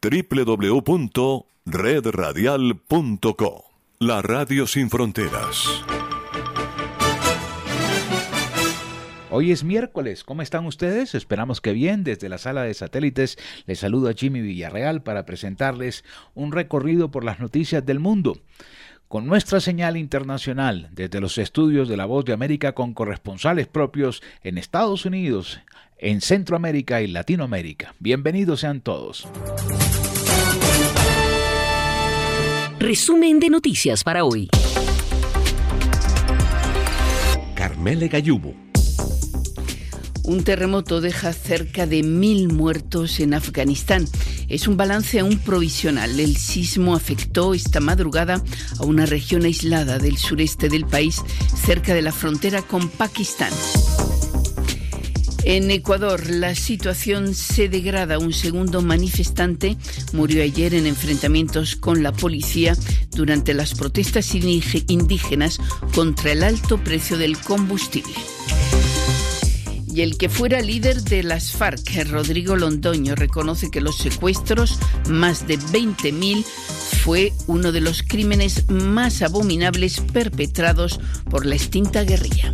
www.redradial.co. La Radio Sin Fronteras. Hoy es miércoles, ¿cómo están ustedes? Esperamos que bien. Desde la sala de satélites les saludo a Jimmy Villarreal para presentarles un recorrido por las noticias del mundo. Con nuestra señal internacional desde los estudios de La Voz de América con corresponsales propios en Estados Unidos, en Centroamérica y Latinoamérica. Bienvenidos sean todos. Resumen de noticias para hoy. Carmele Gayubo un terremoto deja cerca de mil muertos en Afganistán. Es un balance aún provisional. El sismo afectó esta madrugada a una región aislada del sureste del país, cerca de la frontera con Pakistán. En Ecuador, la situación se degrada. Un segundo manifestante murió ayer en enfrentamientos con la policía durante las protestas indígenas contra el alto precio del combustible. Y el que fuera líder de las FARC, Rodrigo Londoño, reconoce que los secuestros, más de 20.000, fue uno de los crímenes más abominables perpetrados por la extinta guerrilla.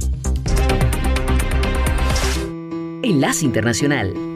Enlace Internacional.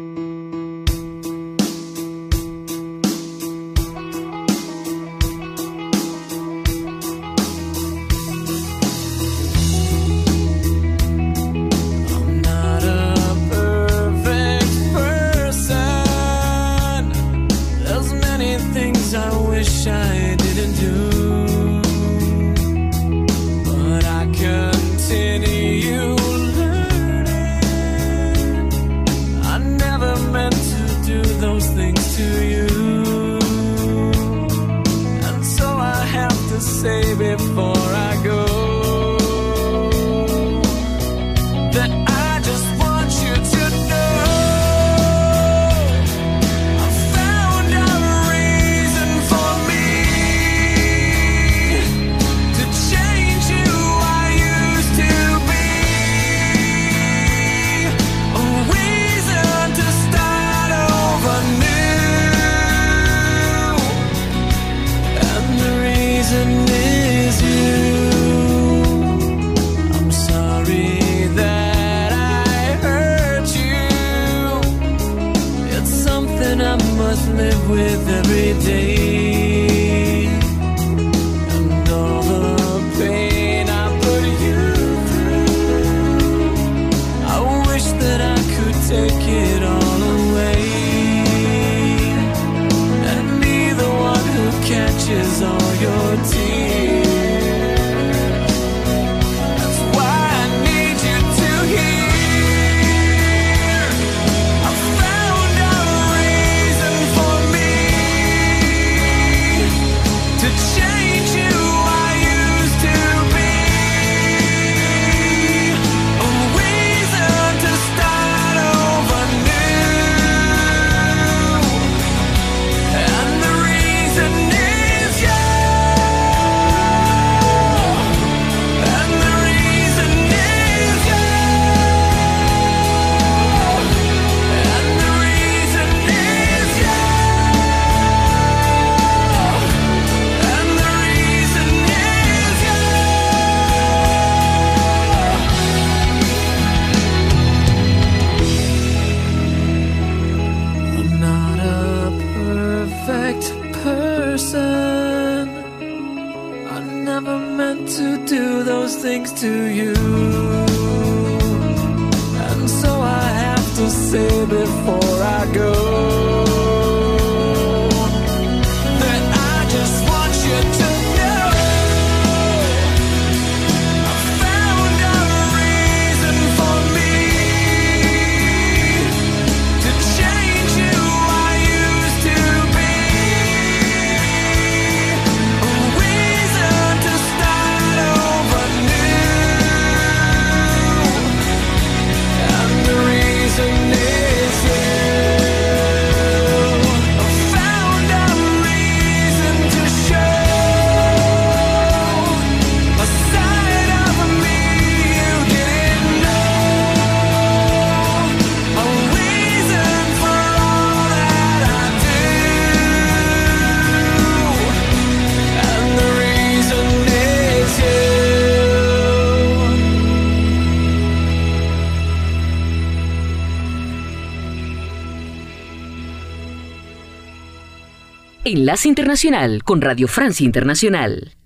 Enlace Internacional con Radio Francia Internacional.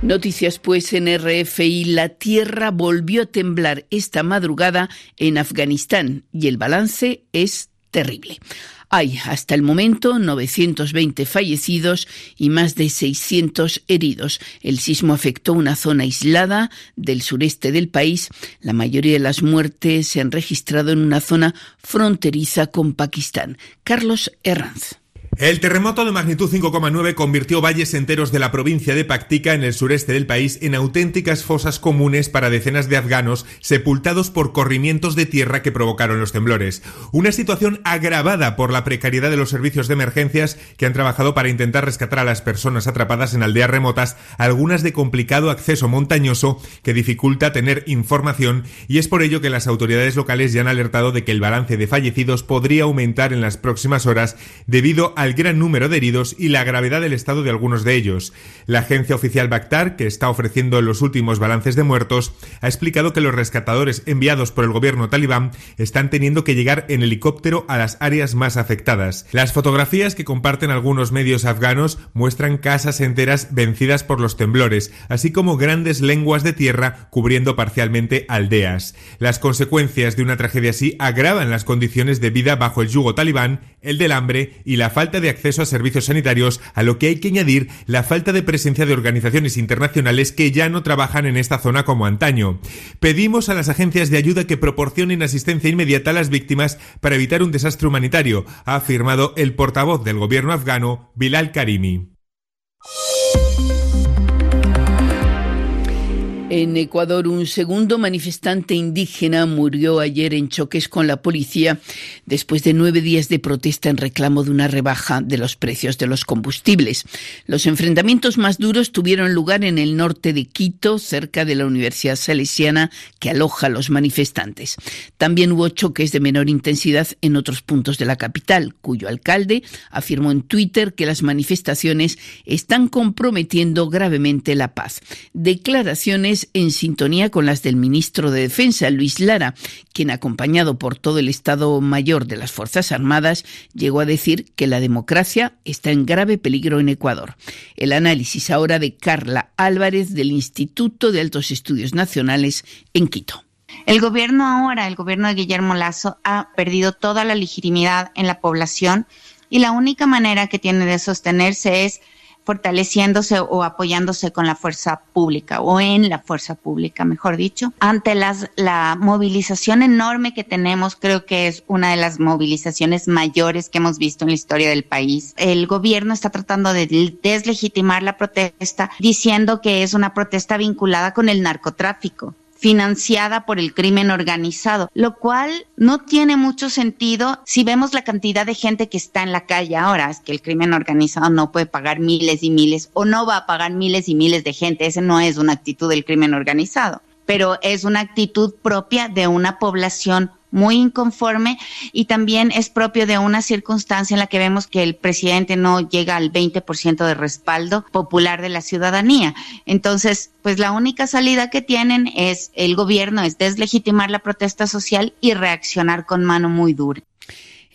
Noticias pues en RFI, la tierra volvió a temblar esta madrugada en Afganistán y el balance es terrible. Hay hasta el momento 920 fallecidos y más de 600 heridos. El sismo afectó una zona aislada del sureste del país. La mayoría de las muertes se han registrado en una zona fronteriza con Pakistán. Carlos Herranz. El terremoto de magnitud 5,9 convirtió valles enteros de la provincia de Paktika en el sureste del país en auténticas fosas comunes para decenas de afganos sepultados por corrimientos de tierra que provocaron los temblores. Una situación agravada por la precariedad de los servicios de emergencias que han trabajado para intentar rescatar a las personas atrapadas en aldeas remotas, algunas de complicado acceso montañoso que dificulta tener información y es por ello que las autoridades locales ya han alertado de que el balance de fallecidos podría aumentar en las próximas horas debido a el gran número de heridos y la gravedad del estado de algunos de ellos. La agencia oficial Bakhtar, que está ofreciendo los últimos balances de muertos, ha explicado que los rescatadores enviados por el gobierno talibán están teniendo que llegar en helicóptero a las áreas más afectadas. Las fotografías que comparten algunos medios afganos muestran casas enteras vencidas por los temblores, así como grandes lenguas de tierra cubriendo parcialmente aldeas. Las consecuencias de una tragedia así agravan las condiciones de vida bajo el yugo talibán, el del hambre y la falta de acceso a servicios sanitarios, a lo que hay que añadir la falta de presencia de organizaciones internacionales que ya no trabajan en esta zona como antaño. Pedimos a las agencias de ayuda que proporcionen asistencia inmediata a las víctimas para evitar un desastre humanitario, ha afirmado el portavoz del gobierno afgano, Bilal Karimi. En Ecuador, un segundo manifestante indígena murió ayer en choques con la policía después de nueve días de protesta en reclamo de una rebaja de los precios de los combustibles. Los enfrentamientos más duros tuvieron lugar en el norte de Quito, cerca de la Universidad Salesiana que aloja a los manifestantes. También hubo choques de menor intensidad en otros puntos de la capital, cuyo alcalde afirmó en Twitter que las manifestaciones están comprometiendo gravemente la paz. Declaraciones en sintonía con las del ministro de Defensa, Luis Lara, quien, acompañado por todo el Estado Mayor de las Fuerzas Armadas, llegó a decir que la democracia está en grave peligro en Ecuador. El análisis ahora de Carla Álvarez del Instituto de Altos Estudios Nacionales en Quito. El gobierno ahora, el gobierno de Guillermo Lazo, ha perdido toda la legitimidad en la población y la única manera que tiene de sostenerse es fortaleciéndose o apoyándose con la fuerza pública o en la fuerza pública, mejor dicho. Ante las, la movilización enorme que tenemos, creo que es una de las movilizaciones mayores que hemos visto en la historia del país. El gobierno está tratando de deslegitimar la protesta diciendo que es una protesta vinculada con el narcotráfico financiada por el crimen organizado, lo cual no tiene mucho sentido si vemos la cantidad de gente que está en la calle ahora, es que el crimen organizado no puede pagar miles y miles o no va a pagar miles y miles de gente, esa no es una actitud del crimen organizado, pero es una actitud propia de una población muy inconforme y también es propio de una circunstancia en la que vemos que el presidente no llega al 20% de respaldo popular de la ciudadanía. Entonces, pues la única salida que tienen es el gobierno, es deslegitimar la protesta social y reaccionar con mano muy dura.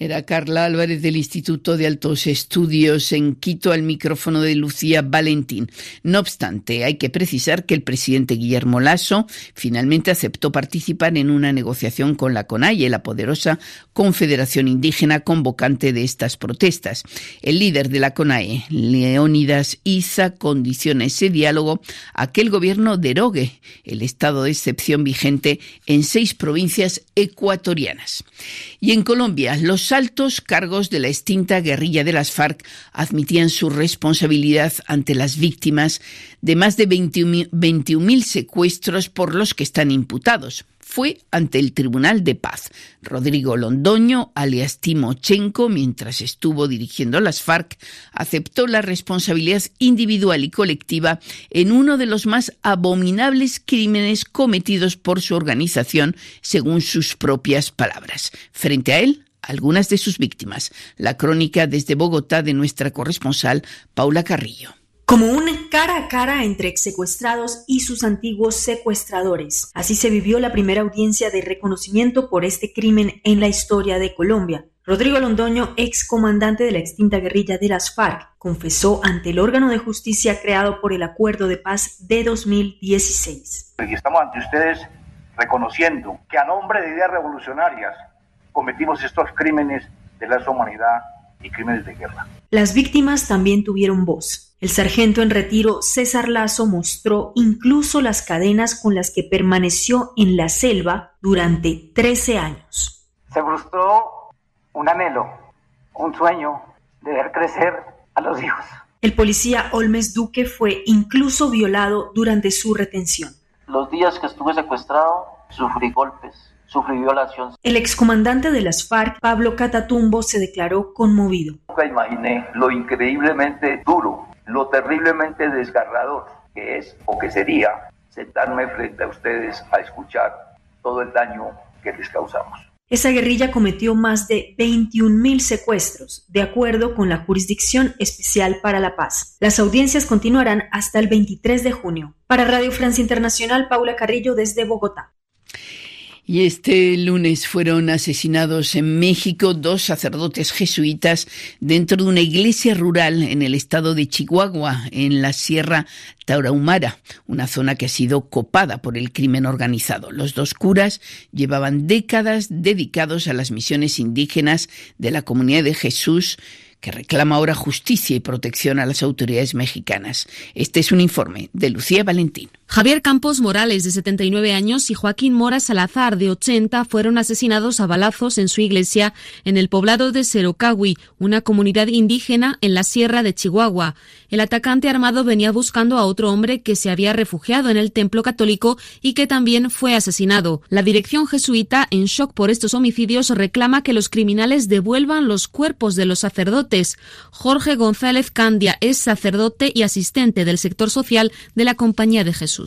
Era Carla Álvarez del Instituto de Altos Estudios en Quito al micrófono de Lucía Valentín. No obstante, hay que precisar que el presidente Guillermo Lasso finalmente aceptó participar en una negociación con la CONAIE, la poderosa confederación indígena convocante de estas protestas. El líder de la CONAE, Leónidas Isa, condiciona ese diálogo a que el gobierno derogue el estado de excepción vigente en seis provincias ecuatorianas. Y en Colombia, los altos cargos de la extinta guerrilla de las FARC admitían su responsabilidad ante las víctimas de más de 21.000 secuestros por los que están imputados fue ante el Tribunal de Paz. Rodrigo Londoño, alias Timochenko, mientras estuvo dirigiendo las FARC, aceptó la responsabilidad individual y colectiva en uno de los más abominables crímenes cometidos por su organización, según sus propias palabras. Frente a él, algunas de sus víctimas. La crónica desde Bogotá de nuestra corresponsal, Paula Carrillo como un cara a cara entre ex secuestrados y sus antiguos secuestradores. Así se vivió la primera audiencia de reconocimiento por este crimen en la historia de Colombia. Rodrigo Londoño, ex comandante de la extinta guerrilla de las FARC, confesó ante el órgano de justicia creado por el Acuerdo de Paz de 2016. Y estamos ante ustedes reconociendo que a nombre de ideas revolucionarias cometimos estos crímenes de la humanidad y crímenes de guerra. Las víctimas también tuvieron voz. El sargento en retiro César Lazo mostró incluso las cadenas con las que permaneció en la selva durante 13 años. Se frustró un anhelo, un sueño de ver crecer a los hijos. El policía Olmes Duque fue incluso violado durante su retención. Los días que estuve secuestrado, sufrí golpes, violación. El excomandante de las FARC, Pablo Catatumbo, se declaró conmovido. Nunca imaginé lo increíblemente duro, lo terriblemente desgarrador que es o que sería sentarme frente a ustedes a escuchar todo el daño que les causamos. Esa guerrilla cometió más de 21.000 secuestros, de acuerdo con la Jurisdicción Especial para la Paz. Las audiencias continuarán hasta el 23 de junio. Para Radio Francia Internacional, Paula Carrillo desde Bogotá. Y este lunes fueron asesinados en México dos sacerdotes jesuitas dentro de una iglesia rural en el estado de Chihuahua, en la Sierra Taurahumara, una zona que ha sido copada por el crimen organizado. Los dos curas llevaban décadas dedicados a las misiones indígenas de la comunidad de Jesús que reclama ahora justicia y protección a las autoridades mexicanas. Este es un informe de Lucía Valentín. Javier Campos Morales, de 79 años, y Joaquín Mora Salazar, de 80, fueron asesinados a balazos en su iglesia en el poblado de Cerocahui, una comunidad indígena en la sierra de Chihuahua. El atacante armado venía buscando a otro hombre que se había refugiado en el templo católico y que también fue asesinado. La dirección jesuita, en shock por estos homicidios, reclama que los criminales devuelvan los cuerpos de los sacerdotes. Jorge González Candia es sacerdote y asistente del sector social de la Compañía de Jesús.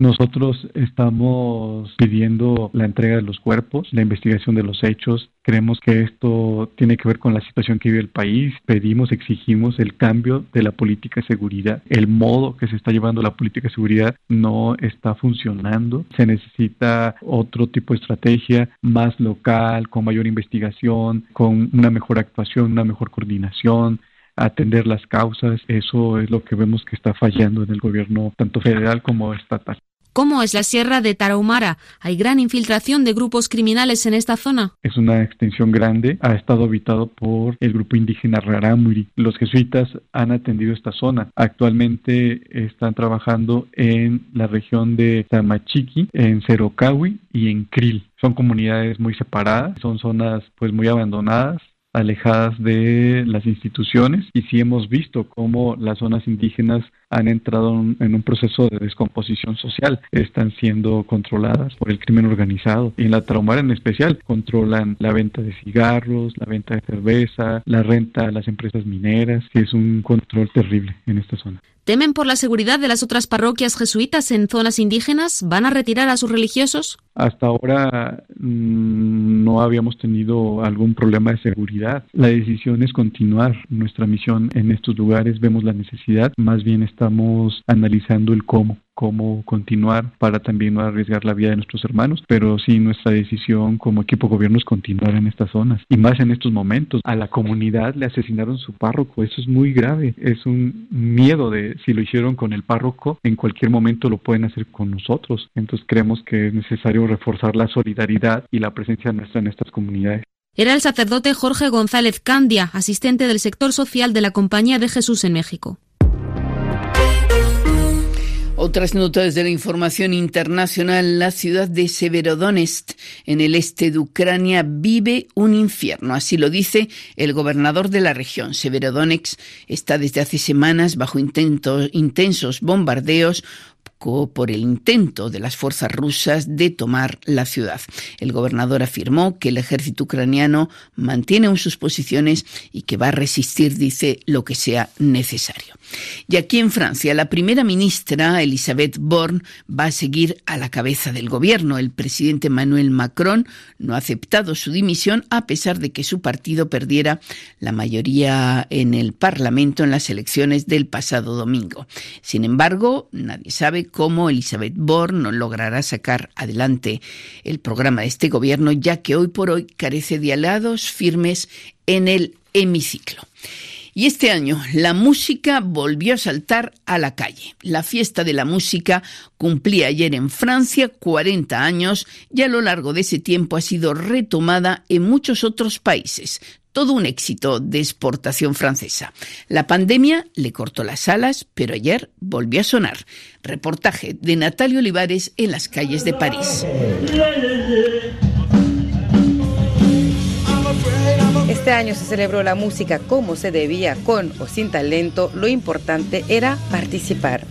Nosotros estamos pidiendo la entrega de los cuerpos, la investigación de los hechos. Creemos que esto tiene que ver con la situación que vive el país. Pedimos, exigimos el cambio de la política de seguridad. El modo que se está llevando la política de seguridad no está funcionando. Se necesita otro tipo de estrategia más local, con mayor investigación, con una mejor actuación, una mejor coordinación, atender las causas. Eso es lo que vemos que está fallando en el gobierno tanto federal como estatal. ¿Cómo es la sierra de Tarahumara? ¿Hay gran infiltración de grupos criminales en esta zona? Es una extensión grande. Ha estado habitado por el grupo indígena Rarámuri. Los jesuitas han atendido esta zona. Actualmente están trabajando en la región de Tamachiqui, en Cerocahui y en Krill. Son comunidades muy separadas, son zonas pues muy abandonadas alejadas de las instituciones y sí hemos visto cómo las zonas indígenas han entrado en un proceso de descomposición social, están siendo controladas por el crimen organizado y en la Traumara en especial controlan la venta de cigarros, la venta de cerveza, la renta a las empresas mineras, que es un control terrible en esta zona. ¿Temen por la seguridad de las otras parroquias jesuitas en zonas indígenas? ¿Van a retirar a sus religiosos? Hasta ahora mmm, no habíamos tenido algún problema de seguridad. La decisión es continuar nuestra misión en estos lugares. Vemos la necesidad, más bien estamos analizando el cómo cómo continuar para también no arriesgar la vida de nuestros hermanos, pero sí nuestra decisión como equipo gobierno es continuar en estas zonas y más en estos momentos. A la comunidad le asesinaron su párroco, eso es muy grave, es un miedo de si lo hicieron con el párroco, en cualquier momento lo pueden hacer con nosotros. Entonces creemos que es necesario reforzar la solidaridad y la presencia nuestra en estas comunidades. Era el sacerdote Jorge González Candia, asistente del sector social de la Compañía de Jesús en México. Otras notas de la información internacional. La ciudad de Severodonetsk, en el este de Ucrania, vive un infierno. Así lo dice el gobernador de la región. Severodonetsk está desde hace semanas bajo intensos bombardeos por el intento de las fuerzas rusas de tomar la ciudad. El gobernador afirmó que el ejército ucraniano mantiene sus posiciones y que va a resistir, dice, lo que sea necesario. Y aquí en Francia, la primera ministra, Elisabeth Borne, va a seguir a la cabeza del gobierno. El presidente Emmanuel Macron no ha aceptado su dimisión a pesar de que su partido perdiera la mayoría en el Parlamento en las elecciones del pasado domingo. Sin embargo, nadie sabe sabe cómo Elizabeth Bourne logrará sacar adelante el programa de este gobierno, ya que hoy por hoy carece de aliados firmes en el hemiciclo. Y este año la música volvió a saltar a la calle. La fiesta de la música cumplía ayer en Francia 40 años y a lo largo de ese tiempo ha sido retomada en muchos otros países. Todo un éxito de exportación francesa. La pandemia le cortó las alas, pero ayer volvió a sonar. Reportaje de Natalia Olivares en las calles de París. Este año se celebró la música como se debía, con o sin talento. Lo importante era participar.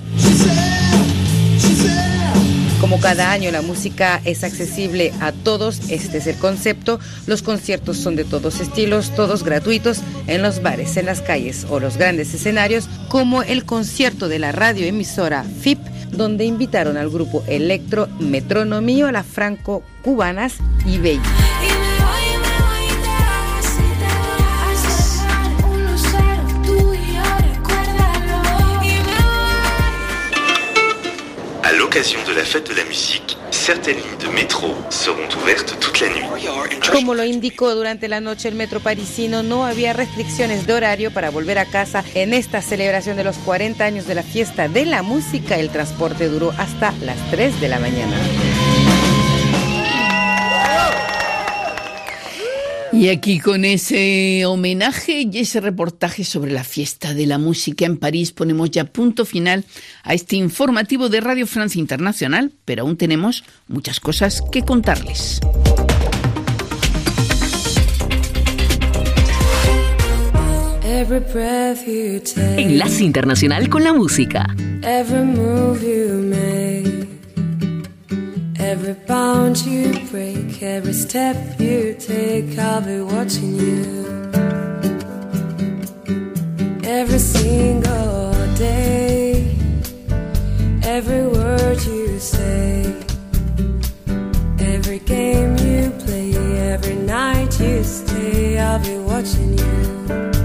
Como cada año la música es accesible a todos, este es el concepto. Los conciertos son de todos estilos, todos gratuitos, en los bares, en las calles o los grandes escenarios, como el concierto de la radioemisora FIP, donde invitaron al grupo Electro Metronomio a la Franco Cubanas y. À l'occasion de la fête de la musique, certaines lignes de métro seront ouvertes toute la nuit. Como lo indicó durante la noche el metro parisino, no había restricciones de horario para volver a casa en esta celebración de los 40 años de la fiesta de la música. El transporte duró hasta las 3 de la mañana. Y aquí con ese homenaje y ese reportaje sobre la fiesta de la música en París ponemos ya punto final a este informativo de Radio Francia Internacional, pero aún tenemos muchas cosas que contarles. Enlace Internacional con la Música. Every bound you break, every step you take, I'll be watching you. Every single day, every word you say, every game you play, every night you stay, I'll be watching you.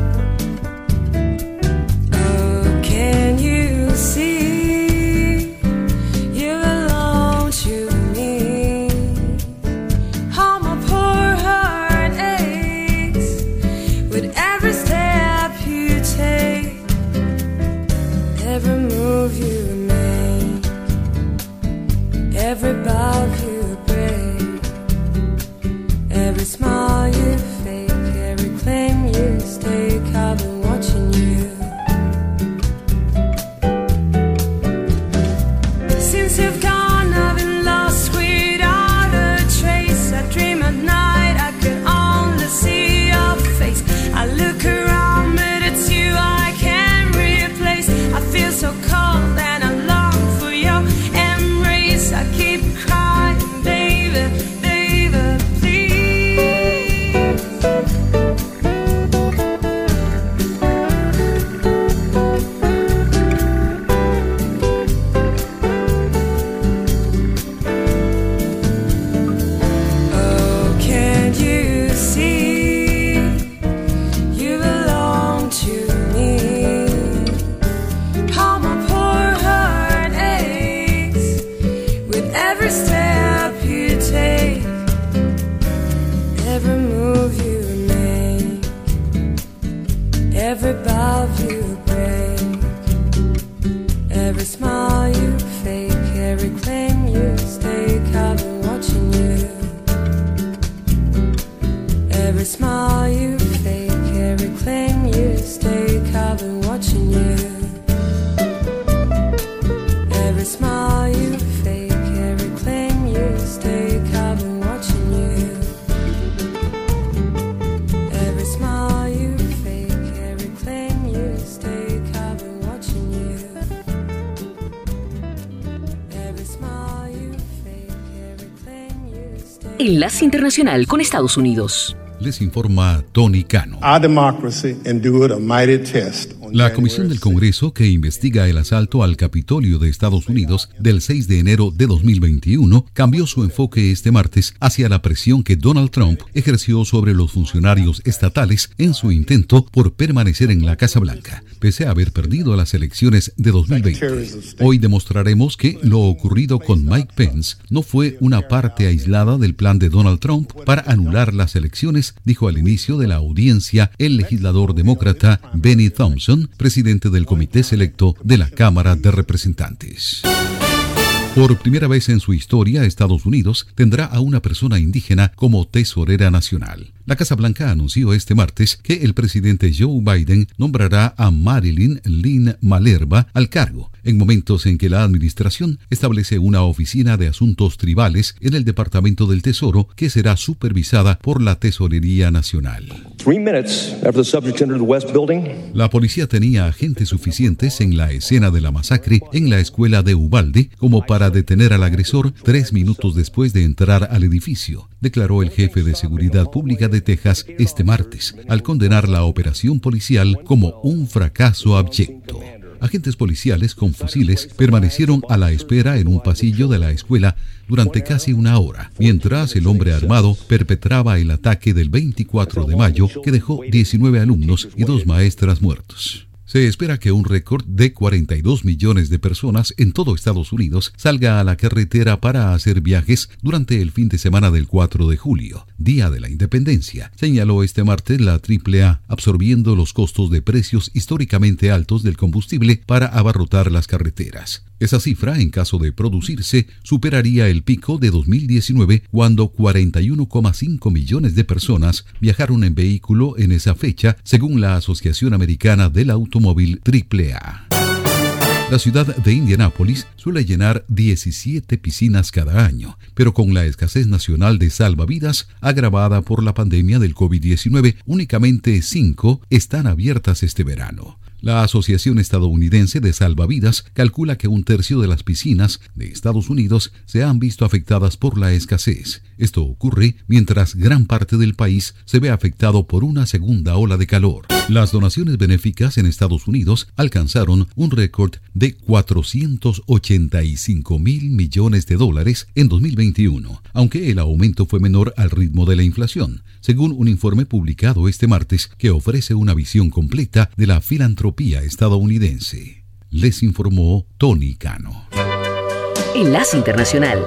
Enlace Internacional con Estados Unidos. Les informa Tony Cano. Our democracy endured a mighty test La Comisión del Congreso que investiga el asalto al Capitolio de Estados Unidos del 6 de enero de 2021 cambió su enfoque este martes hacia la presión que Donald Trump ejerció sobre los funcionarios estatales en su intento por permanecer en la Casa Blanca, pese a haber perdido las elecciones de 2020. Hoy demostraremos que lo ocurrido con Mike Pence no fue una parte aislada del plan de Donald Trump para anular las elecciones, dijo al inicio de la audiencia el legislador demócrata Benny Thompson, presidente del Comité Selecto de la Cámara de Representantes. Por primera vez en su historia, Estados Unidos tendrá a una persona indígena como tesorera nacional. La Casa Blanca anunció este martes que el presidente Joe Biden nombrará a Marilyn Lynn Malerba al cargo, en momentos en que la administración establece una oficina de asuntos tribales en el Departamento del Tesoro que será supervisada por la Tesorería Nacional. La policía tenía agentes suficientes en la escena de la masacre en la escuela de Ubalde como para detener al agresor tres minutos después de entrar al edificio, declaró el jefe de seguridad pública de Texas este martes, al condenar la operación policial como un fracaso abyecto. Agentes policiales con fusiles permanecieron a la espera en un pasillo de la escuela durante casi una hora, mientras el hombre armado perpetraba el ataque del 24 de mayo que dejó 19 alumnos y dos maestras muertos. Se espera que un récord de 42 millones de personas en todo Estados Unidos salga a la carretera para hacer viajes durante el fin de semana del 4 de julio, Día de la Independencia, señaló este martes la AAA, absorbiendo los costos de precios históricamente altos del combustible para abarrotar las carreteras. Esa cifra, en caso de producirse, superaría el pico de 2019, cuando 41,5 millones de personas viajaron en vehículo en esa fecha, según la Asociación Americana del Automóvil La ciudad de Indianápolis suele llenar 17 piscinas cada año, pero con la escasez nacional de salvavidas agravada por la pandemia del COVID-19, únicamente 5 están abiertas este verano. La Asociación Estadounidense de Salvavidas calcula que un tercio de las piscinas de Estados Unidos se han visto afectadas por la escasez. Esto ocurre mientras gran parte del país se ve afectado por una segunda ola de calor. Las donaciones benéficas en Estados Unidos alcanzaron un récord de 485 mil millones de dólares en 2021, aunque el aumento fue menor al ritmo de la inflación, según un informe publicado este martes que ofrece una visión completa de la filantropía estadounidense. Les informó Tony Cano. Enlace Internacional.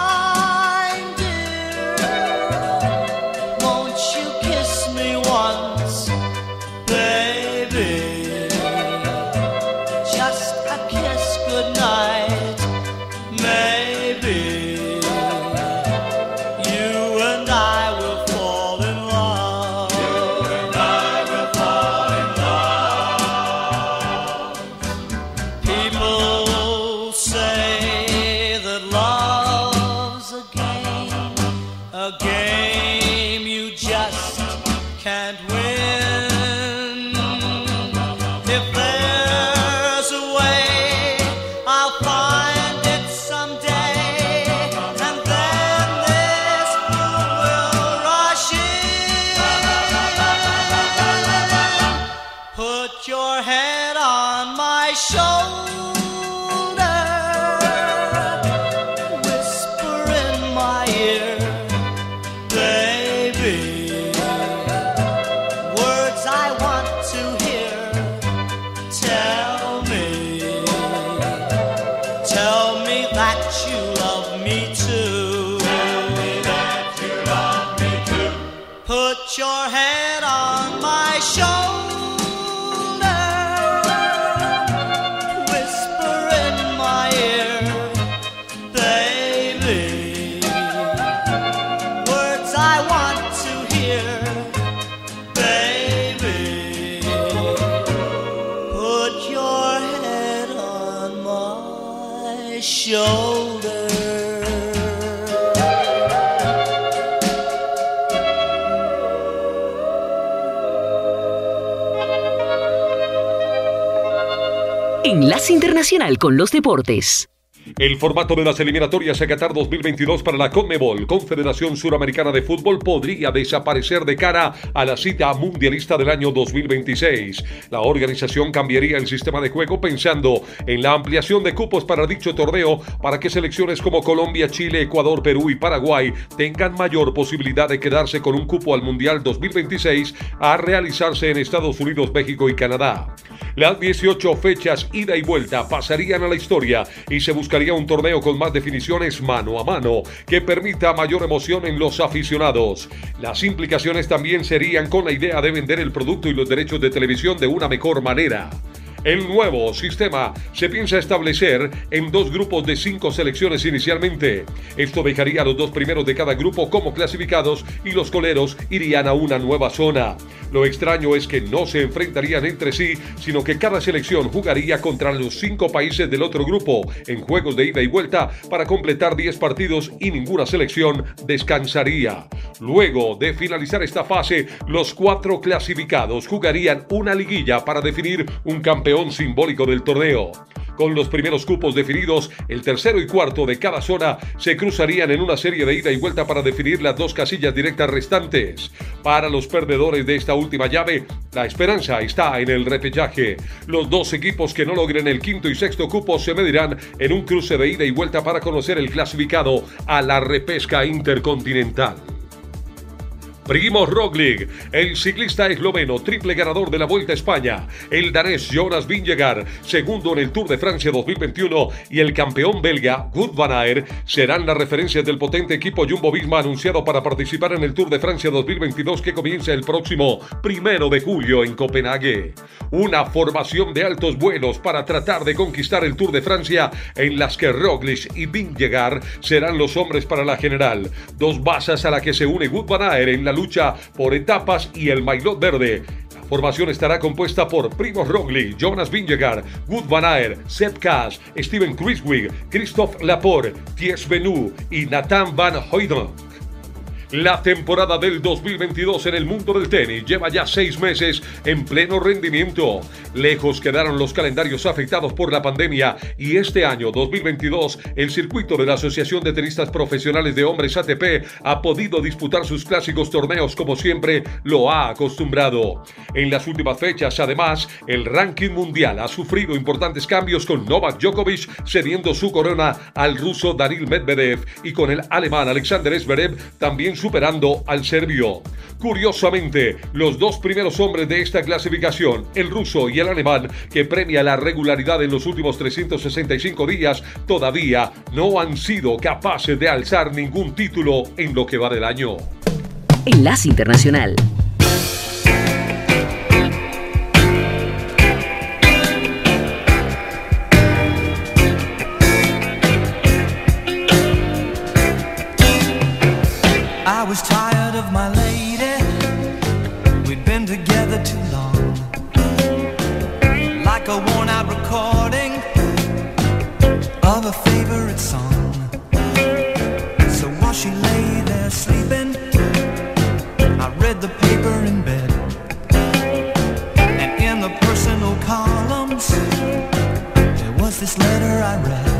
a game you just can't win. Internacional con los Deportes. El formato de las eliminatorias a Qatar 2022 para la CONMEBOL, Confederación Suramericana de Fútbol, podría desaparecer de cara a la cita mundialista del año 2026. La organización cambiaría el sistema de juego pensando en la ampliación de cupos para dicho torneo para que selecciones como Colombia, Chile, Ecuador, Perú y Paraguay tengan mayor posibilidad de quedarse con un cupo al Mundial 2026 a realizarse en Estados Unidos, México y Canadá. Las 18 fechas ida y vuelta pasarían a la historia y se buscaría un torneo con más definiciones mano a mano que permita mayor emoción en los aficionados. Las implicaciones también serían con la idea de vender el producto y los derechos de televisión de una mejor manera. El nuevo sistema se piensa establecer en dos grupos de cinco selecciones inicialmente. Esto dejaría a los dos primeros de cada grupo como clasificados y los coleros irían a una nueva zona. Lo extraño es que no se enfrentarían entre sí, sino que cada selección jugaría contra los cinco países del otro grupo en juegos de ida y vuelta para completar 10 partidos y ninguna selección descansaría. Luego de finalizar esta fase, los cuatro clasificados jugarían una liguilla para definir un campeón simbólico del torneo. Con los primeros cupos definidos, el tercero y cuarto de cada zona se cruzarían en una serie de ida y vuelta para definir las dos casillas directas restantes. Para los perdedores de esta última llave, la esperanza está en el repechaje. Los dos equipos que no logren el quinto y sexto cupo se medirán en un cruce de ida y vuelta para conocer el clasificado a la repesca intercontinental. Primo Roglic, el ciclista esloveno, triple ganador de la Vuelta a España, el danés Jonas Vingegaard, segundo en el Tour de Francia 2021 y el campeón belga Wout van Aert serán las referencias del potente equipo Jumbo-Visma anunciado para participar en el Tour de Francia 2022 que comienza el próximo primero de julio en Copenhague. Una formación de altos vuelos para tratar de conquistar el Tour de Francia en las que Roglic y Vingegaard serán los hombres para la general. Dos basas a la que se une Wout en la lucha por etapas y el maillot verde. Formación estará compuesta por Primo Roglic, Jonas Vingegaard, Wout van Aert, Sepp Kass, Steven Kruiswijk, Christophe Laporte, Thies Benoît y Nathan Van Hooydonk. La temporada del 2022 en el mundo del tenis lleva ya seis meses en pleno rendimiento. Lejos quedaron los calendarios afectados por la pandemia y este año 2022 el circuito de la Asociación de Tenistas Profesionales de Hombres ATP ha podido disputar sus clásicos torneos como siempre lo ha acostumbrado. En las últimas fechas, además, el ranking mundial ha sufrido importantes cambios con Novak Djokovic cediendo su corona al ruso Danil Medvedev y con el alemán Alexander Zverev también superando al serbio. Curiosamente, los dos primeros hombres de esta clasificación, el ruso y el alemán, que premia la regularidad en los últimos 365 días, todavía no han sido capaces de alzar ningún título en lo que va del año. Enlace Internacional. I read.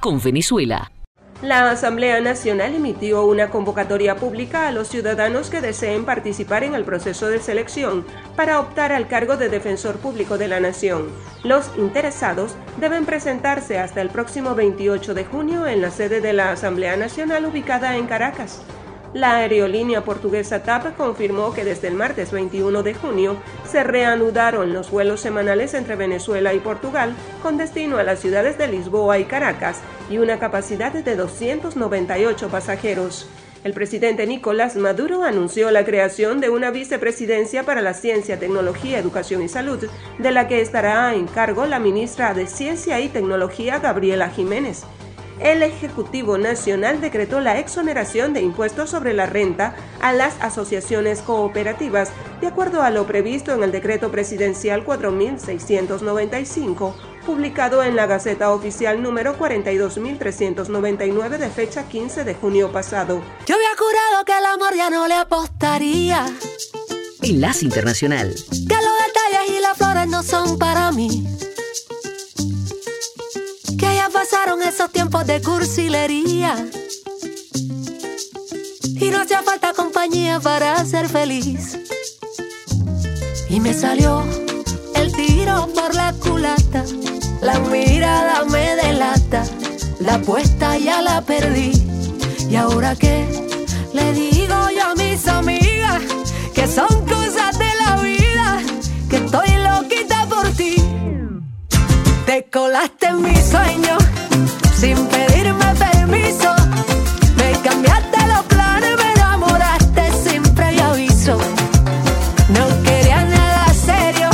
Con Venezuela. La Asamblea Nacional emitió una convocatoria pública a los ciudadanos que deseen participar en el proceso de selección para optar al cargo de Defensor Público de la Nación. Los interesados deben presentarse hasta el próximo 28 de junio en la sede de la Asamblea Nacional ubicada en Caracas. La aerolínea portuguesa TAP confirmó que desde el martes 21 de junio se reanudaron los vuelos semanales entre Venezuela y Portugal con destino a las ciudades de Lisboa y Caracas y una capacidad de 298 pasajeros. El presidente Nicolás Maduro anunció la creación de una vicepresidencia para la ciencia, tecnología, educación y salud, de la que estará en cargo la ministra de Ciencia y Tecnología Gabriela Jiménez el Ejecutivo Nacional decretó la exoneración de impuestos sobre la renta a las asociaciones cooperativas, de acuerdo a lo previsto en el decreto presidencial 4695, publicado en la Gaceta Oficial número 42399 de fecha 15 de junio pasado. Yo había jurado que el amor ya no le apostaría. Enlace Internacional. Que los detalles y las flores no son para mí. Pasaron esos tiempos de cursilería. Y no hacía falta compañía para ser feliz. Y me salió el tiro por la culata. La mirada me delata. La apuesta ya la perdí. ¿Y ahora qué? Le digo yo a mis amigas que son cosas de la vida. Que estoy loquita. Te colaste en mis sueños sin pedirme permiso. Me cambiaste los planes, me enamoraste sin previo aviso. No quería nada serio,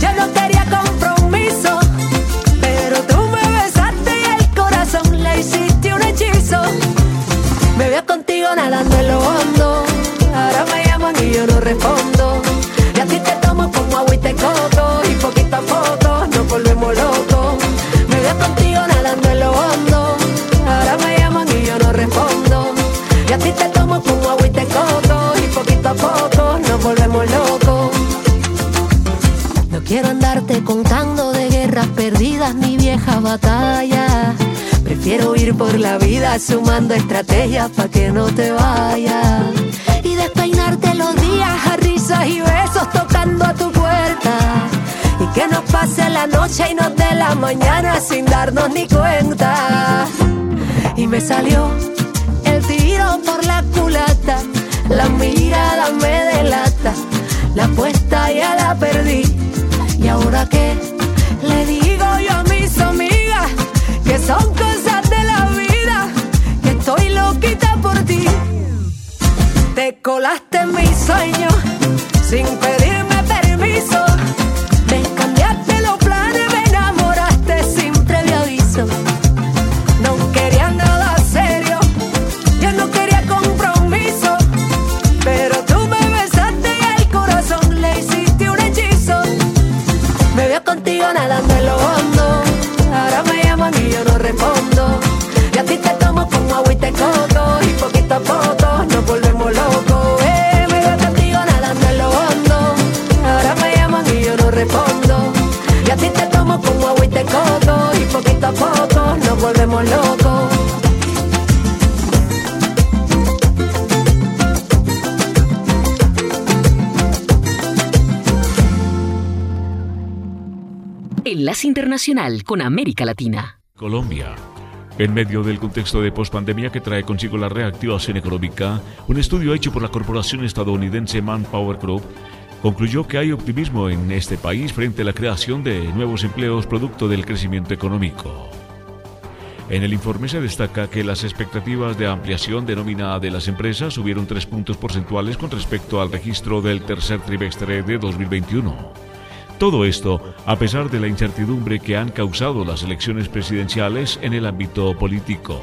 yo no quería compromiso. Pero tú me besaste y el corazón le hiciste un hechizo. Me veo contigo nadando en lo hondo. Ahora me llaman y yo no respondo. Y a ti te tomo como agua y te coco. Quiero andarte contando de guerras perdidas ni viejas batallas. Prefiero ir por la vida sumando estrategias para que no te vayas. Y despeinarte los días a risas y besos tocando a tu puerta. Y que nos pase la noche y nos dé la mañana sin darnos ni cuenta. Y me salió el tiro por la culata. La mirada me delata. La apuesta ya la perdí. ¿Y ahora qué? Le digo yo a mis amigas que son cosas de la vida. Que estoy loquita por ti. Te colaste en mis sueños sin pedirme permiso. Y poquito a poco nos volvemos locos. Eh, me veo contigo nadando en lo hondo. Ahora me llaman y yo no respondo. Y a ti te tomo como agua y te coco. Y poquito a poco nos volvemos volvemos locos. Enlace Internacional con América Latina. Colombia. En medio del contexto de pospandemia que trae consigo la reactivación económica, un estudio hecho por la corporación estadounidense Manpower Group concluyó que hay optimismo en este país frente a la creación de nuevos empleos producto del crecimiento económico. En el informe se destaca que las expectativas de ampliación de nómina de las empresas subieron tres puntos porcentuales con respecto al registro del tercer trimestre de 2021. Todo esto a pesar de la incertidumbre que han causado las elecciones presidenciales en el ámbito político.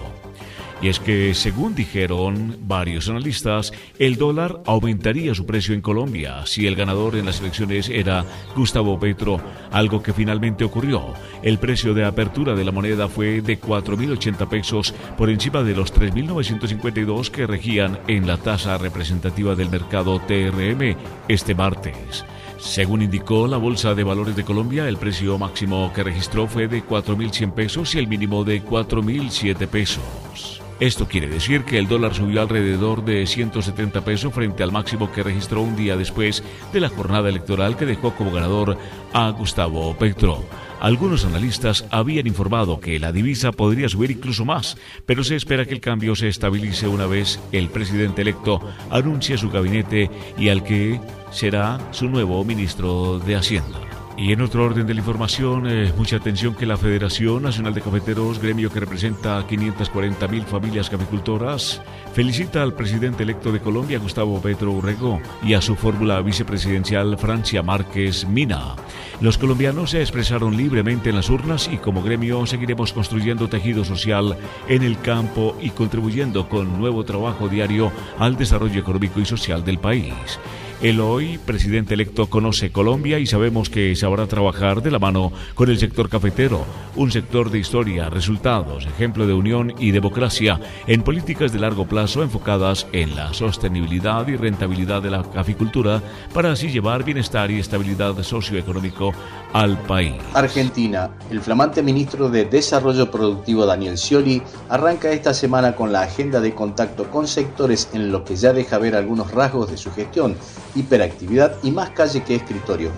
Y es que, según dijeron varios analistas, el dólar aumentaría su precio en Colombia si el ganador en las elecciones era Gustavo Petro, algo que finalmente ocurrió. El precio de apertura de la moneda fue de 4.080 pesos por encima de los 3.952 que regían en la tasa representativa del mercado TRM este martes. Según indicó la Bolsa de Valores de Colombia, el precio máximo que registró fue de 4.100 pesos y el mínimo de 4.007 pesos. Esto quiere decir que el dólar subió alrededor de 170 pesos frente al máximo que registró un día después de la jornada electoral que dejó como ganador a Gustavo Petro. Algunos analistas habían informado que la divisa podría subir incluso más, pero se espera que el cambio se estabilice una vez el presidente electo anuncie su gabinete y al que será su nuevo ministro de Hacienda. Y en otro orden de la información, eh, mucha atención que la Federación Nacional de Cafeteros, gremio que representa a 540 mil familias caficultoras, felicita al presidente electo de Colombia, Gustavo Petro Urrego, y a su fórmula vicepresidencial, Francia Márquez Mina. Los colombianos se expresaron libremente en las urnas y como gremio seguiremos construyendo tejido social en el campo y contribuyendo con nuevo trabajo diario al desarrollo económico y social del país. El hoy presidente electo conoce Colombia y sabemos que sabrá trabajar de la mano con el sector cafetero, un sector de historia, resultados, ejemplo de unión y democracia en políticas de largo plazo enfocadas en la sostenibilidad y rentabilidad de la caficultura para así llevar bienestar y estabilidad socioeconómico al país. Argentina. El flamante ministro de Desarrollo Productivo Daniel Scioli arranca esta semana con la agenda de contacto con sectores en lo que ya deja ver algunos rasgos de su gestión hiperactividad y más calle que escritorio.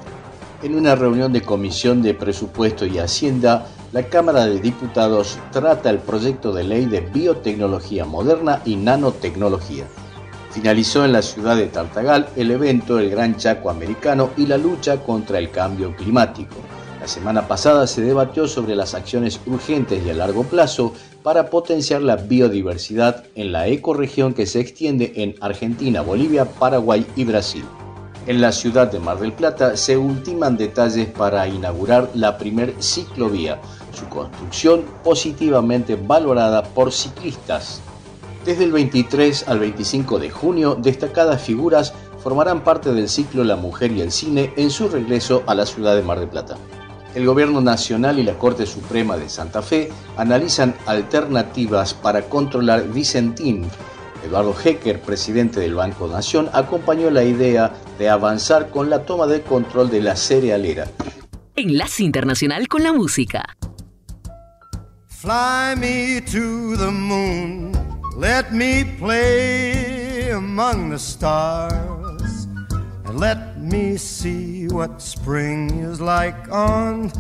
En una reunión de Comisión de Presupuesto y Hacienda, la Cámara de Diputados trata el proyecto de ley de biotecnología moderna y nanotecnología. Finalizó en la ciudad de Tartagal el evento El Gran Chaco Americano y la lucha contra el cambio climático. La semana pasada se debatió sobre las acciones urgentes y a largo plazo para potenciar la biodiversidad en la ecorregión que se extiende en Argentina, Bolivia, Paraguay y Brasil. En la ciudad de Mar del Plata se ultiman detalles para inaugurar la primer ciclovía, su construcción positivamente valorada por ciclistas. Desde el 23 al 25 de junio, destacadas figuras formarán parte del ciclo La Mujer y el Cine en su regreso a la ciudad de Mar del Plata. El Gobierno Nacional y la Corte Suprema de Santa Fe analizan alternativas para controlar Vicentín. Eduardo Hecker, presidente del Banco Nación, acompañó la idea de avanzar con la toma de control de la cerealera. Enlace Internacional con la Música. Fly me to the moon, let me play among the stars, and let me see what spring is like on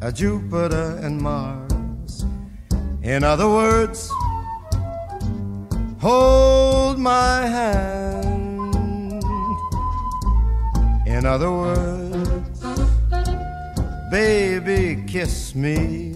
a Jupiter and Mars. In other words, hold my hand. In other words, baby, kiss me.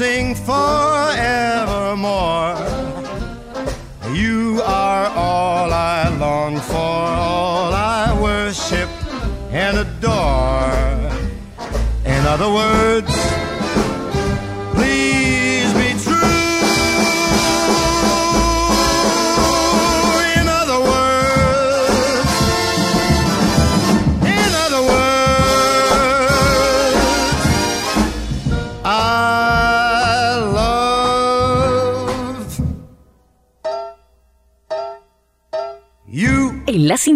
sing for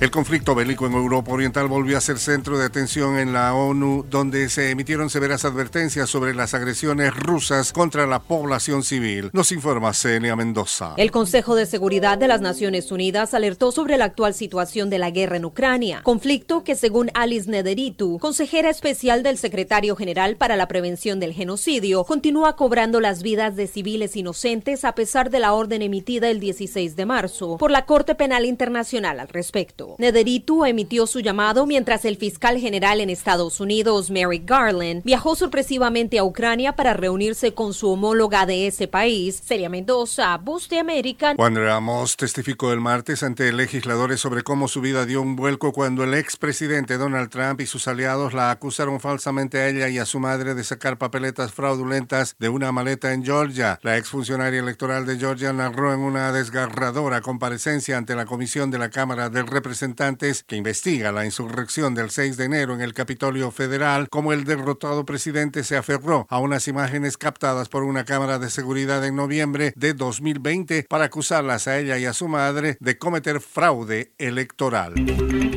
El conflicto bélico en Europa Oriental volvió a ser centro de atención en la ONU, donde se emitieron severas advertencias sobre las agresiones rusas contra la población civil. Nos informa Celia Mendoza. El Consejo de Seguridad de las Naciones Unidas alertó sobre la actual situación de la guerra en Ucrania, conflicto que según Alice Nederitu, consejera especial del secretario general para la prevención del genocidio, continúa cobrando las vidas de civiles inocentes a pesar de la orden emitida el 16 de marzo por la Corte Penal Internacional al respecto. Nederitu emitió su llamado mientras el fiscal general en Estados Unidos, Merrick Garland, viajó sorpresivamente a Ucrania para reunirse con su homóloga de ese país, Celia Mendoza, Voz de América. Juan Ramos testificó el martes ante legisladores sobre cómo su vida dio un vuelco cuando el expresidente Donald Trump y sus aliados la acusaron falsamente a ella y a su madre de sacar papeletas fraudulentas de una maleta en Georgia. La exfuncionaria electoral de Georgia narró en una desgarradora comparecencia ante la comisión de la Cámara de Representantes que investiga la insurrección del 6 de enero en el Capitolio Federal, como el derrotado presidente se aferró a unas imágenes captadas por una cámara de seguridad en noviembre de 2020 para acusarlas a ella y a su madre de cometer fraude electoral.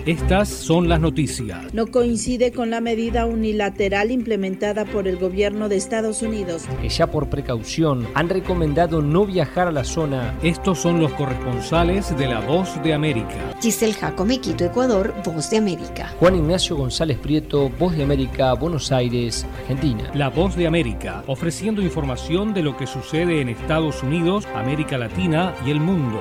Estas son las noticias. No coincide con la medida unilateral implementada por el gobierno de Estados Unidos. Que ya por precaución han recomendado no viajar a la zona. Estos son los corresponsales de La Voz de América. Giselle Quito, Ecuador, Voz de América. Juan Ignacio González Prieto, Voz de América, Buenos Aires, Argentina. La Voz de América, ofreciendo información de lo que sucede en Estados Unidos, América Latina y el mundo.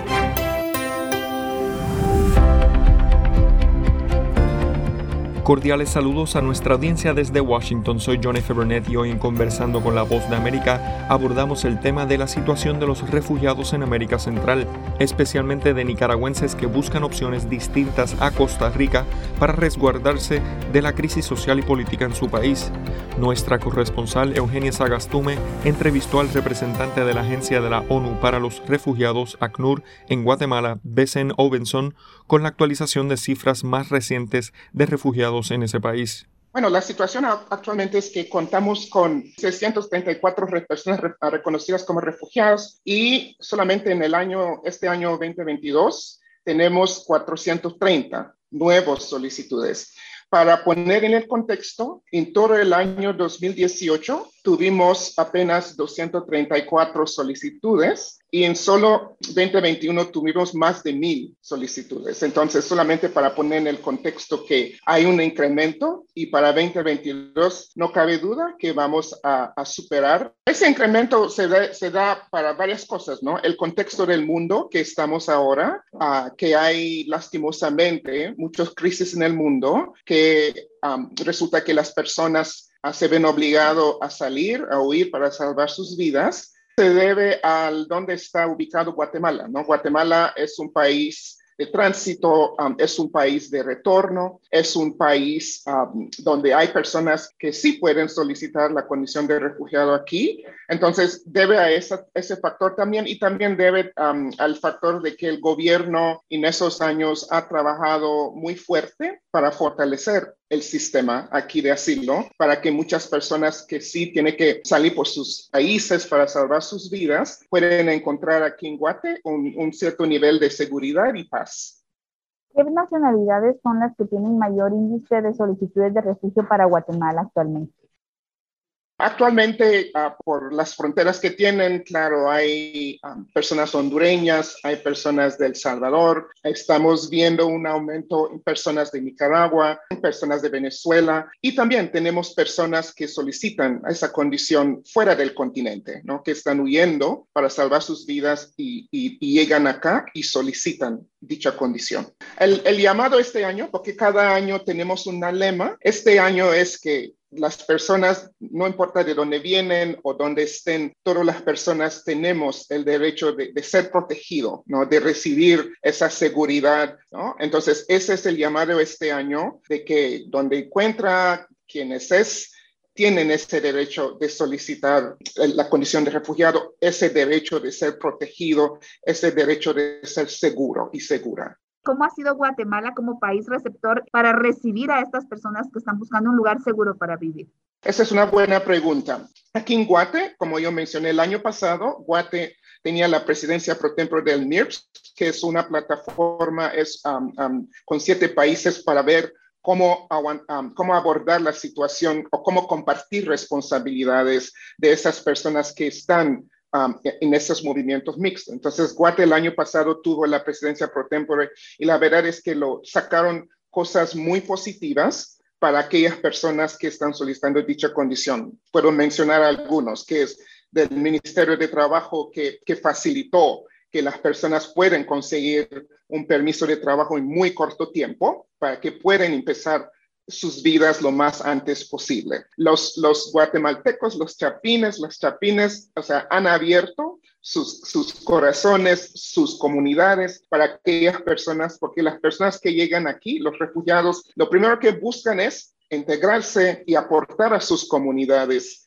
Cordiales saludos a nuestra audiencia desde Washington. Soy John F. Burnett y hoy en Conversando con la Voz de América abordamos el tema de la situación de los refugiados en América Central, especialmente de nicaragüenses que buscan opciones distintas a Costa Rica para resguardarse de la crisis social y política en su país. Nuestra corresponsal Eugenia Sagastume entrevistó al representante de la Agencia de la ONU para los Refugiados, ACNUR, en Guatemala, Besen Ovenson, con la actualización de cifras más recientes de refugiados en ese país. Bueno, la situación actualmente es que contamos con 634 personas reconocidas como refugiados y solamente en el año, este año 2022, tenemos 430 nuevos solicitudes. Para poner en el contexto, en todo el año 2018 tuvimos apenas 234 solicitudes y en solo 2021 tuvimos más de mil solicitudes. Entonces, solamente para poner en el contexto que hay un incremento y para 2022 no cabe duda que vamos a, a superar. Ese incremento se da, se da, para varias cosas, ¿no? El contexto del mundo que estamos ahora, uh, que hay lastimosamente muchas crisis en el mundo, que um, resulta que las personas se ven obligados a salir, a huir para salvar sus vidas se debe al dónde está ubicado Guatemala. ¿no? Guatemala es un país de tránsito, um, es un país de retorno, es un país donde hay personas que sí pueden solicitar la condición de refugiado aquí. Entonces, debe a esa, ese factor también y también debe al factor de que el gobierno en esos años ha trabajado muy fuerte para fortalecer el sistema aquí de asilo para que muchas personas que sí tienen que salir por sus países para salvar sus vidas pueden encontrar aquí en Guate un, un cierto nivel de seguridad y paz. ¿Qué nacionalidades son las que tienen mayor índice de solicitudes de refugio para Guatemala actualmente? Actualmente, ah, por las fronteras que tienen, claro, hay ah, personas hondureñas, hay personas del Salvador, estamos viendo un aumento en personas de Nicaragua, en personas de Venezuela y también tenemos personas que solicitan esa condición fuera del continente, ¿no? que están huyendo para salvar sus vidas y, llegan acá y solicitan dicha condición. El, el llamado este año, porque cada año tenemos una lema, este año es que las personas, no importa de dónde vienen o dónde estén, todas las personas tenemos el derecho de, ser protegido. De recibir esa seguridad. Entonces, ese es el llamado este año de que donde encuentra quienes es, tienen ese derecho de solicitar la condición de refugiado, ese derecho de ser protegido, ese derecho de ser seguro y segura. ¿Cómo ha sido Guatemala como país receptor para recibir a estas personas que están buscando un lugar seguro para vivir? Esa es una buena pregunta. Aquí en Guate, como yo mencioné el año pasado, Guate tenía la presidencia pro tempore del NIRPS, que es una plataforma es, um, um, con siete países para ver cómo, um, cómo abordar la situación o cómo compartir responsabilidades de esas personas que están Um, en esos movimientos mixtos. Entonces, Guate el año pasado tuvo la presidencia pro tempore y la verdad es que lo sacaron cosas muy positivas para aquellas personas que están solicitando dicha condición. Puedo mencionar algunos, que es del Ministerio de Trabajo que, que facilitó que las personas pueden conseguir un permiso de trabajo en muy corto tiempo para que puedan empezar sus vidas lo más antes posible. Los, los guatemaltecos, los chapines, los chapines, o sea, han abierto sus, sus corazones, sus comunidades para aquellas personas, porque las personas que llegan aquí, los refugiados, lo primero que buscan es integrarse y aportar a sus comunidades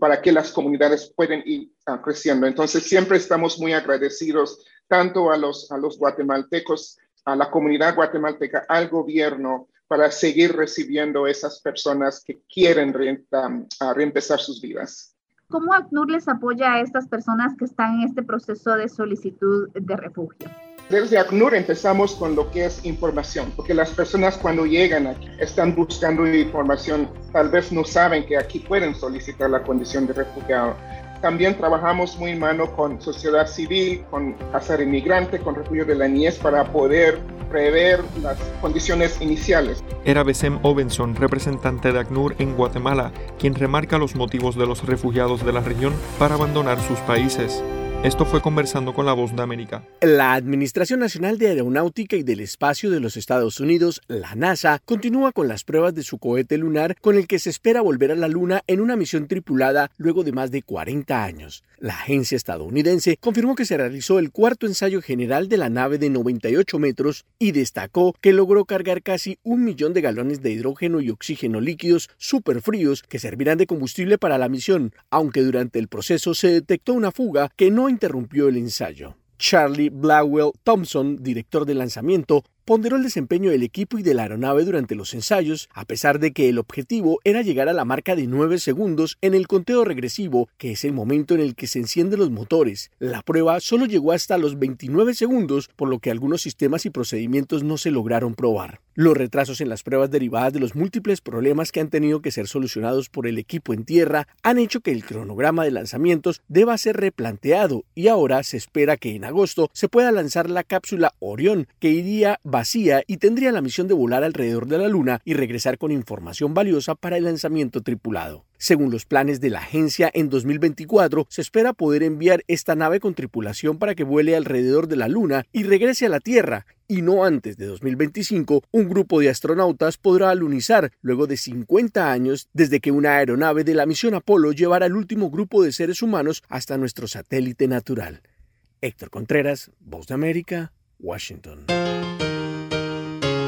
para que las comunidades puedan ir uh, creciendo. Entonces, siempre estamos muy agradecidos tanto a los, a los guatemaltecos, a la comunidad guatemalteca, al gobierno, para seguir recibiendo esas personas que quieren reempezar sus vidas. ¿Cómo ACNUR les apoya a estas personas que están en este proceso de solicitud de refugio? Desde ACNUR empezamos con lo que es información, porque las personas cuando llegan aquí están buscando información, tal vez no saben que aquí pueden solicitar la condición de refugiado. También trabajamos muy en mano con sociedad civil, con Casa de Inmigrante, con Refugio de la Niñez para poder prever las condiciones iniciales. Era Besem Obenson, representante de ACNUR en Guatemala, quien remarca los motivos de los refugiados de la región para abandonar sus países. Esto fue conversando con la voz de América. La Administración Nacional de Aeronáutica y del Espacio de los Estados Unidos, la NASA, continúa con las pruebas de su cohete lunar con el que se espera volver a la Luna en una misión tripulada luego de más de 40 años. La agencia estadounidense confirmó que se realizó el cuarto ensayo general de la nave de 98 metros y destacó que logró cargar casi un millón de galones de hidrógeno y oxígeno líquidos superfríos que servirán de combustible para la misión, aunque durante el proceso se detectó una fuga que no interrumpió el ensayo. Charlie Blackwell Thompson, director de lanzamiento, ponderó el desempeño del equipo y de la aeronave durante los ensayos, a pesar de que el objetivo era llegar a la marca de 9 segundos en el conteo regresivo, que es el momento en el que se encienden los motores. La prueba solo llegó hasta los 29 segundos, por lo que algunos sistemas y procedimientos no se lograron probar. Los retrasos en las pruebas derivadas de los múltiples problemas que han tenido que ser solucionados por el equipo en tierra han hecho que el cronograma de lanzamientos deba ser replanteado y ahora se espera que en agosto se pueda lanzar la cápsula Orión, que iría vacía y tendría la misión de volar alrededor de la Luna y regresar con información valiosa para el lanzamiento tripulado. Según los planes de la agencia, en 2024 se espera poder enviar esta nave con tripulación para que vuele alrededor de la Luna y regrese a la Tierra, y no antes de 2025, un grupo de astronautas podrá alunizar luego de 50 años desde que una aeronave de la misión Apolo llevara al último grupo de seres humanos hasta nuestro satélite natural. Héctor Contreras, Voz de América, Washington.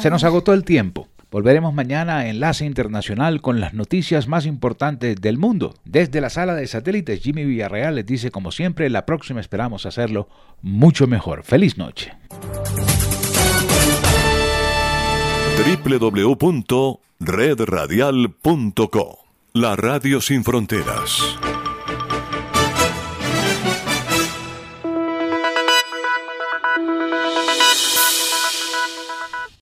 Se nos agotó el tiempo. Volveremos mañana a Enlace Internacional con las noticias más importantes del mundo. Desde la sala de satélites, Jimmy Villarreal les dice, como siempre, la próxima esperamos hacerlo mucho mejor. Feliz noche. www.redradial.co La Radio Sin Fronteras.